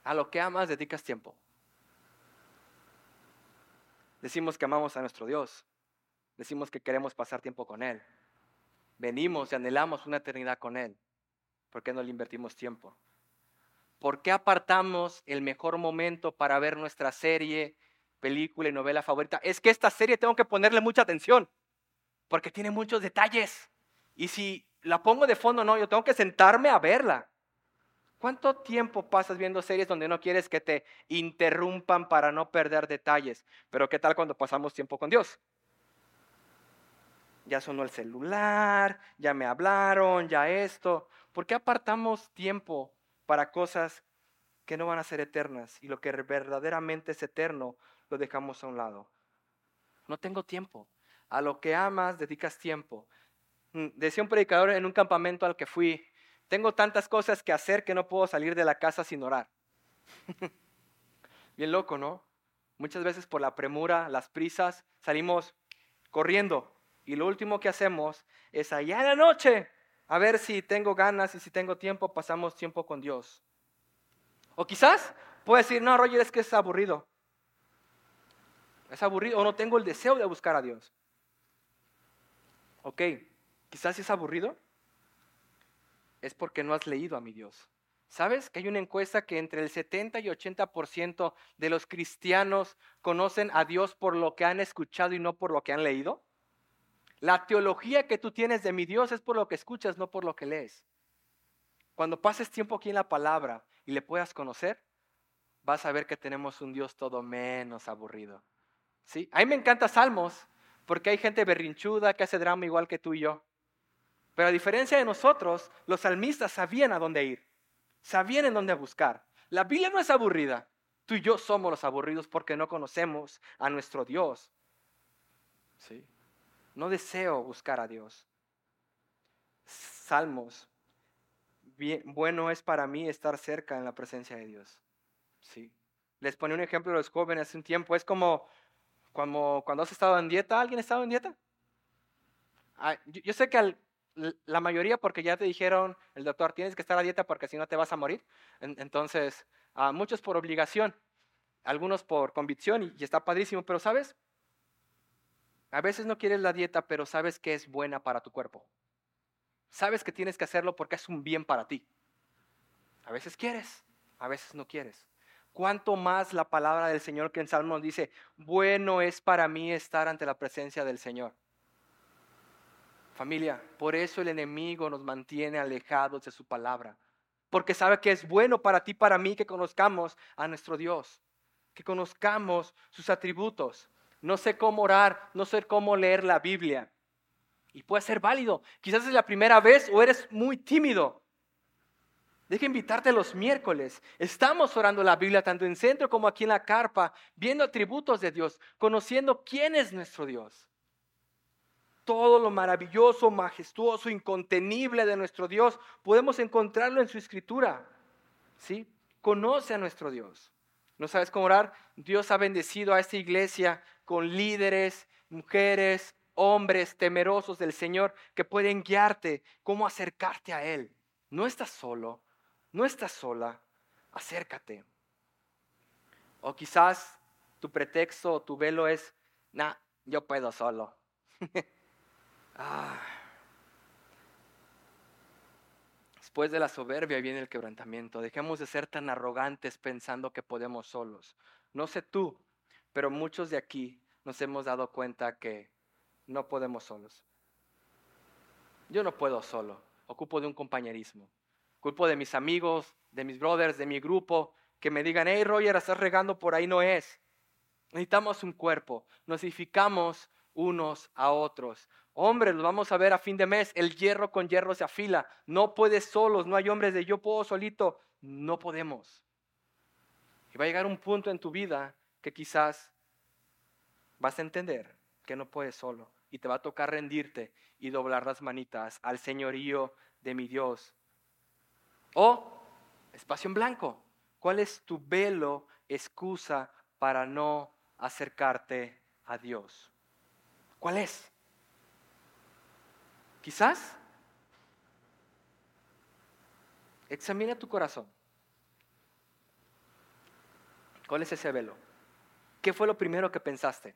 a lo que amas dedicas tiempo. Decimos que amamos a nuestro Dios. Decimos que queremos pasar tiempo con Él. Venimos y anhelamos una eternidad con Él. ¿Por qué no le invertimos tiempo? ¿Por qué apartamos el mejor momento para ver nuestra serie, película y novela favorita? Es que esta serie tengo que ponerle mucha atención porque tiene muchos detalles. Y si la pongo de fondo, no, yo tengo que sentarme a verla. ¿Cuánto tiempo pasas viendo series donde no quieres que te interrumpan para no perder detalles? Pero ¿qué tal cuando pasamos tiempo con Dios? Ya sonó el celular, ya me hablaron, ya esto. ¿Por qué apartamos tiempo para cosas que no van a ser eternas y lo que verdaderamente es eterno lo dejamos a un lado? No tengo tiempo a lo que amas dedicas tiempo. Mm, decía un predicador en un campamento al que fui, tengo tantas cosas que hacer que no puedo salir de la casa sin orar. Bien loco, ¿no? Muchas veces por la premura, las prisas, salimos corriendo y lo último que hacemos es allá en la noche a ver si tengo ganas y si tengo tiempo, pasamos tiempo con Dios. O quizás puedo decir, no, Roger, es que es aburrido. Es aburrido o no tengo el deseo de buscar a Dios. Ok, quizás es aburrido. Es porque no has leído a mi Dios. ¿Sabes que hay una encuesta que entre el 70 y 80% de los cristianos conocen a Dios por lo que han escuchado y no por lo que han leído? La teología que tú tienes de mi Dios es por lo que escuchas, no por lo que lees. Cuando pases tiempo aquí en la palabra y le puedas conocer, vas a ver que tenemos un Dios todo menos aburrido. ¿Sí? A mí me encanta Salmos porque hay gente berrinchuda que hace drama igual que tú y yo. Pero a diferencia de nosotros, los salmistas sabían a dónde ir, sabían en dónde buscar. La Biblia no es aburrida. Tú y yo somos los aburridos porque no conocemos a nuestro Dios. ¿Sí? No deseo buscar a Dios. Salmos. bueno es para mí estar cerca en la presencia de Dios. Sí. Les ponía un ejemplo a los jóvenes hace un tiempo. Es como, como cuando has estado en dieta. ¿Alguien ha estado en dieta? Ah, yo, sé que la mayoría, porque ya te dijeron el doctor, tienes que estar a dieta porque si no te vas a morir. entonces, muchos por obligación, algunos por convicción y, está padrísimo, pero sabes, a veces no quieres la dieta, pero sabes que es buena para tu cuerpo. Sabes que tienes que hacerlo porque es un bien para ti. A veces quieres, a veces no quieres. ¿Cuánto más la palabra del Señor que en Salmos dice, bueno es para mí estar ante la presencia del Señor? Familia, por eso el enemigo nos mantiene alejados de su palabra porque sabe que es bueno para ti, para mí, que conozcamos a nuestro Dios, que conozcamos sus atributos. No sé cómo orar, no sé cómo leer la Biblia. Y puede ser válido. Quizás es la primera vez o eres muy tímido. Deja invitarte los miércoles. Estamos orando la Biblia tanto en centro como aquí en la carpa, viendo atributos de Dios, conociendo quién es nuestro Dios todo lo maravilloso, majestuoso, incontenible de nuestro Dios, podemos encontrarlo en su escritura. ¿Sí? Conoce a nuestro Dios. ¿No sabes cómo orar? Dios ha bendecido a esta iglesia con líderes, mujeres, hombres temerosos del Señor que pueden guiarte cómo acercarte a Él. No estás solo, no estás sola, acércate. O quizás tu pretexto o tu velo es, nah, yo puedo solo. Ah. Después de la soberbia viene el quebrantamiento. Dejemos de ser tan arrogantes pensando que podemos solos. No sé tú, pero muchos de aquí nos hemos dado cuenta que no podemos solos. Yo no puedo solo, ocupo de un compañerismo. Ocupo de mis amigos, de mis brothers, de mi grupo, que me digan, hey Roger, estás regando por ahí, no es. Necesitamos un cuerpo, nos edificamos unos a otros. Hombres, los vamos a ver a fin de mes. El hierro con hierro se afila. No puedes solos. No hay hombres de yo puedo solito. No podemos. Y va a llegar un punto en tu vida que quizás vas a entender que no puedes solo. Y te va a tocar rendirte y doblar las manitas al señorío de mi Dios. O espacio en blanco. ¿Cuál es tu velo, excusa para no acercarte a Dios? ¿Cuál es? Quizás examina tu corazón. ¿Cuál es ese velo? ¿Qué fue lo primero que pensaste?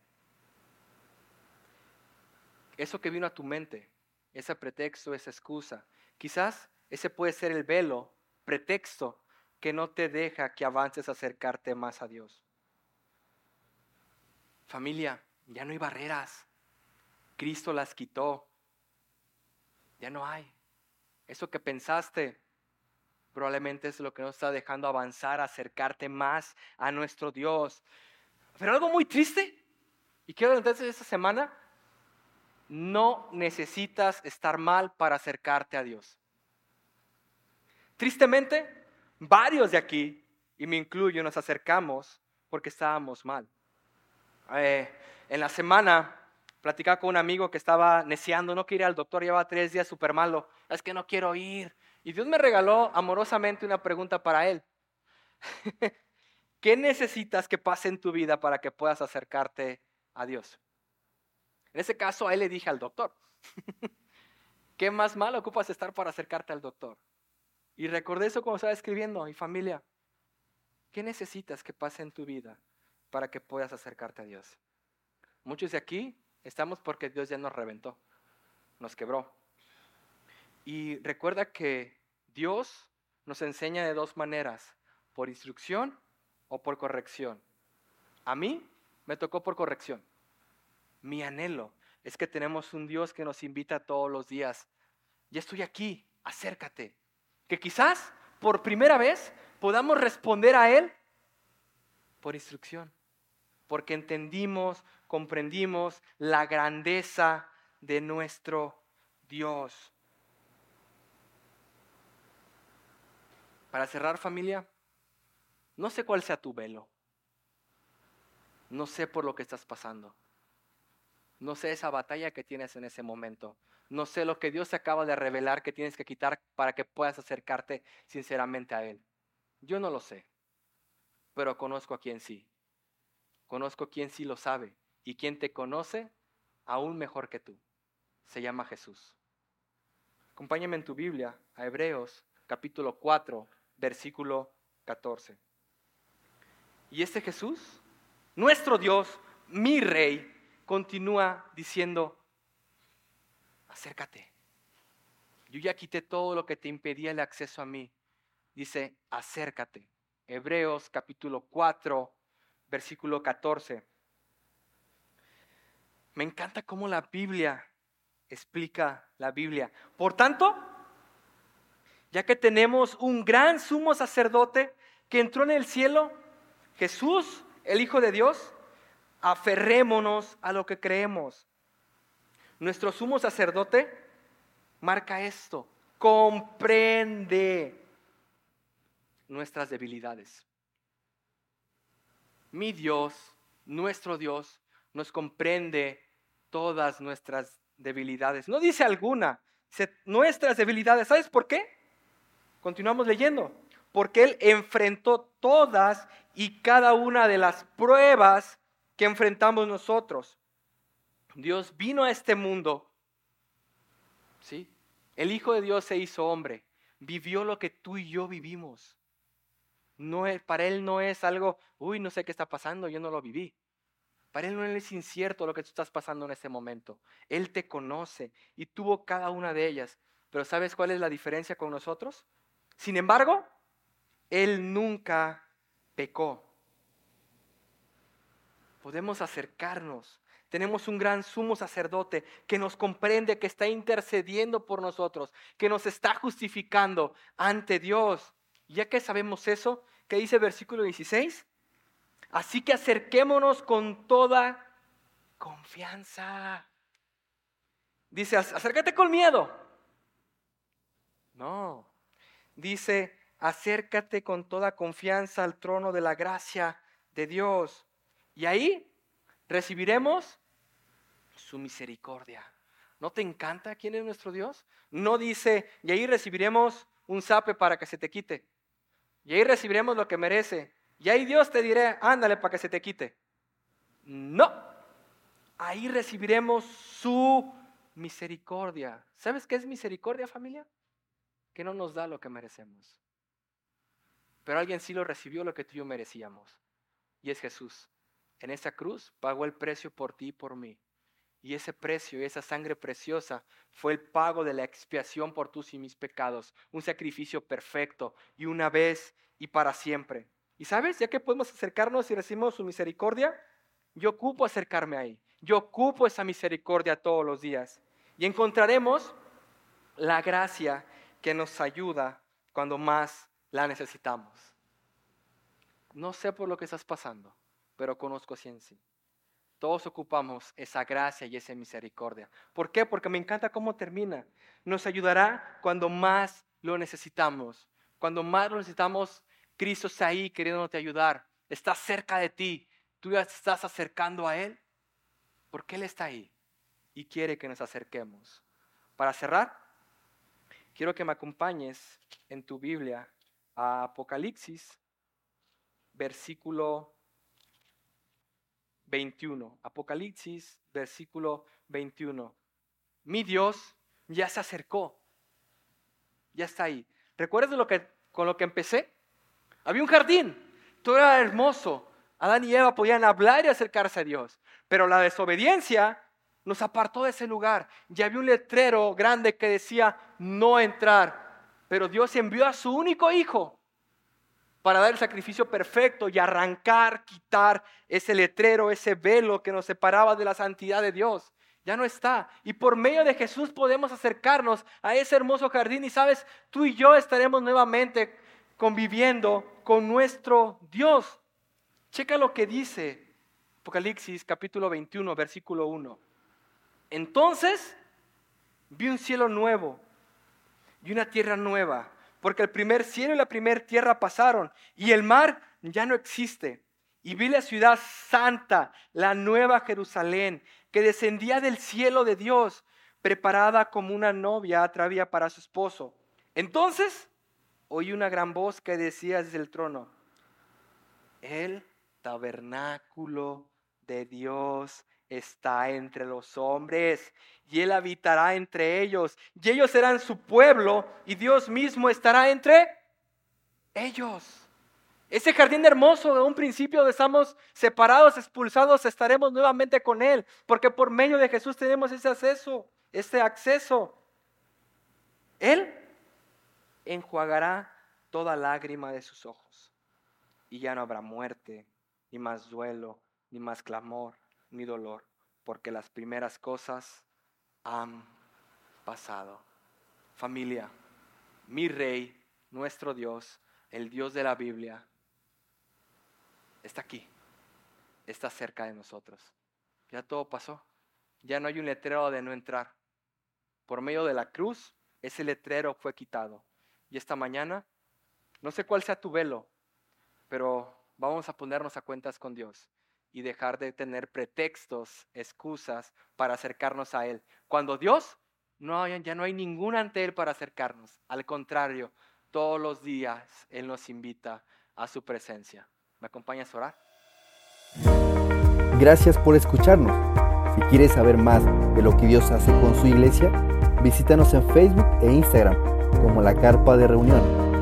Eso que vino a tu mente, ese pretexto, esa excusa. Quizás ese puede ser el velo, pretexto, que no te deja que avances a acercarte más a Dios. Familia, ya no hay barreras. Cristo las quitó. Ya no hay. Eso que pensaste probablemente es lo que nos está dejando avanzar, acercarte más a nuestro Dios. Pero algo muy triste, y quiero entonces esta semana, no necesitas estar mal para acercarte a Dios. Tristemente, varios de aquí, y me incluyo, nos acercamos porque estábamos mal. Eh, en la semana Platicaba con un amigo que estaba neceando, no quería ir al doctor, llevaba tres días súper malo. Es que no quiero ir. Y Dios me regaló amorosamente una pregunta para él. ¿Qué necesitas que pase en tu vida para que puedas acercarte a Dios? En ese caso, a él le dije al doctor. ¿Qué más malo ocupas estar para acercarte al doctor? Y recordé eso cuando estaba escribiendo, mi familia. ¿Qué necesitas que pase en tu vida para que puedas acercarte a Dios? Muchos de aquí Estamos porque Dios ya nos reventó, nos quebró. Y recuerda que Dios nos enseña de dos maneras, por instrucción o por corrección. A mí me tocó por corrección. Mi anhelo, es que tenemos un Dios que nos invita todos los días. Ya estoy aquí, acércate. Que quizás por primera vez podamos responder a Él por instrucción, porque entendimos, comprendimos la grandeza de nuestro Dios. Para cerrar familia, no sé cuál sea tu velo. No sé por lo que estás pasando. No sé esa batalla que tienes en ese momento. No sé lo que Dios te acaba de revelar que tienes que quitar para que puedas acercarte sinceramente a Él. Yo no lo sé, pero conozco a quien sí. Conozco a quien sí lo sabe y quien te conoce aún mejor que tú. Se llama Jesús. Acompáñame en tu Biblia a Hebreos capítulo 4, versículo 14. Y este Jesús, nuestro Dios, mi Rey, continúa diciendo, acércate. Yo ya quité todo lo que te impedía el acceso a mí. Dice, acércate. Hebreos capítulo 4, versículo 14. Me encanta cómo la Biblia explica la Biblia. Por tanto, ya que tenemos un gran sumo sacerdote que entró en el cielo, Jesús, el Hijo de Dios, aferrémonos a lo que creemos. Nuestro sumo sacerdote marca esto, comprende nuestras debilidades. Mi Dios, nuestro Dios, nos comprende todas nuestras debilidades. No dice alguna, nuestras debilidades. ¿Sabes por qué? Continuamos leyendo. Porque Él enfrentó todas y cada una de las pruebas que enfrentamos nosotros. Dios vino a este mundo, ¿sí? El Hijo de Dios se hizo hombre, vivió lo que tú y yo vivimos. No para Él no es algo, uy, no sé qué está pasando, yo no lo viví. Para Él no es incierto lo que tú estás pasando en este momento. Él te conoce y tuvo cada una de ellas. Pero ¿sabes cuál es la diferencia con nosotros? Sin embargo, Él nunca pecó podemos acercarnos. Tenemos un gran sumo sacerdote que nos comprende, que está intercediendo por nosotros, que nos está justificando ante Dios. Ya que sabemos eso, ¿qué dice el versículo 16? Así que acerquémonos con toda confianza. Dice, acércate con miedo. No. Dice, acércate con toda confianza al trono de la gracia de Dios y ahí recibiremos su misericordia. ¿No te encanta quién es nuestro Dios? No dice, y ahí recibiremos un sape para que se te quite. Y ahí recibiremos lo que merece. Y ahí Dios te diré, ándale para que se te quite. No. Ahí recibiremos su misericordia. ¿Sabes qué es misericordia, familia? Que no nos da lo que merecemos. Pero alguien sí lo recibió lo que tú y yo merecíamos. Y es Jesús en esa cruz pagó el precio por ti y por mí. Y ese precio y esa sangre preciosa fue el pago de la expiación por tus y mis pecados. Un sacrificio perfecto y una vez y para siempre. Y sabes, ya que podemos acercarnos y recibimos su misericordia, yo ocupo acercarme ahí. Yo ocupo esa misericordia todos los días. Y encontraremos la gracia que nos ayuda cuando más la necesitamos. No sé por lo que estás pasando pero conozco ciencia. Todos ocupamos esa gracia y esa misericordia. ¿Por qué? Porque me encanta cómo termina. Nos ayudará cuando más lo necesitamos. Cuando más lo necesitamos, Cristo está ahí queriéndote ayudar. Está cerca de ti. Tú ya estás acercando a Él. Porque Él está ahí y quiere que nos acerquemos. Para cerrar, quiero que me acompañes en tu Biblia a Apocalipsis, versículo 21. Apocalipsis, versículo 21. Mi Dios ya se acercó. Ya está ahí. ¿Recuerdas lo que, con lo que empecé? Había un jardín. Todo era hermoso. Adán y Eva podían hablar y acercarse a Dios. Pero la desobediencia nos apartó de ese lugar. Ya había un letrero grande que decía no entrar. Pero Dios envió a su único hijo para dar el sacrificio perfecto y arrancar, quitar ese letrero, ese velo que nos separaba de la santidad de Dios. ya no está. Y por medio de Jesús podemos acercarnos a ese hermoso jardín y sabes, tú y yo estaremos nuevamente conviviendo con nuestro Dios. Checa lo que dice Apocalipsis capítulo 21, versículo 1. Entonces vi un cielo nuevo y una tierra nueva, porque el primer cielo y la primera tierra pasaron y el mar ya no existe. Y vi la ciudad santa, la nueva Jerusalén, que descendía del cielo de Dios, preparada como una novia atravía para su esposo. Entonces oí una gran voz que decía desde el trono, el tabernáculo de Dios está entre los hombres y Él habitará entre ellos y ellos serán su pueblo y Dios mismo estará entre ellos. Ese jardín hermoso de un principio donde estamos separados, expulsados, estaremos nuevamente con Él, porque por medio de Jesús tenemos ese acceso, ese acceso. Él enjuagará toda lágrima de sus ojos y ya no habrá muerte, ni más duelo, ni más clamor, ni dolor, porque las primeras cosas han pasado. Familia, mi rey, nuestro Dios, el Dios de la Biblia, está aquí, está cerca de nosotros. Ya todo pasó. Ya no hay un letrero de no entrar. Por medio de la cruz, ese letrero fue quitado. Y esta mañana, no sé cuál sea tu velo, pero vamos a ponernos a cuentas con Dios y dejar de tener pretextos, excusas para acercarnos a Él. Cuando Dios, no ya no hay ningún ante Él para acercarnos. Al contrario, todos los días Él nos invita a su presencia. ¿Me acompañas a orar? Gracias por escucharnos. Si quieres saber más de lo que Dios hace con su iglesia, visítanos en Facebook e Instagram como la Carpa de Reunión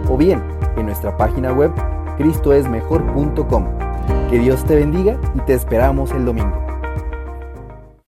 o bien en nuestra página web cristoesmejor.com. Que Dios te bendiga y te esperamos el domingo.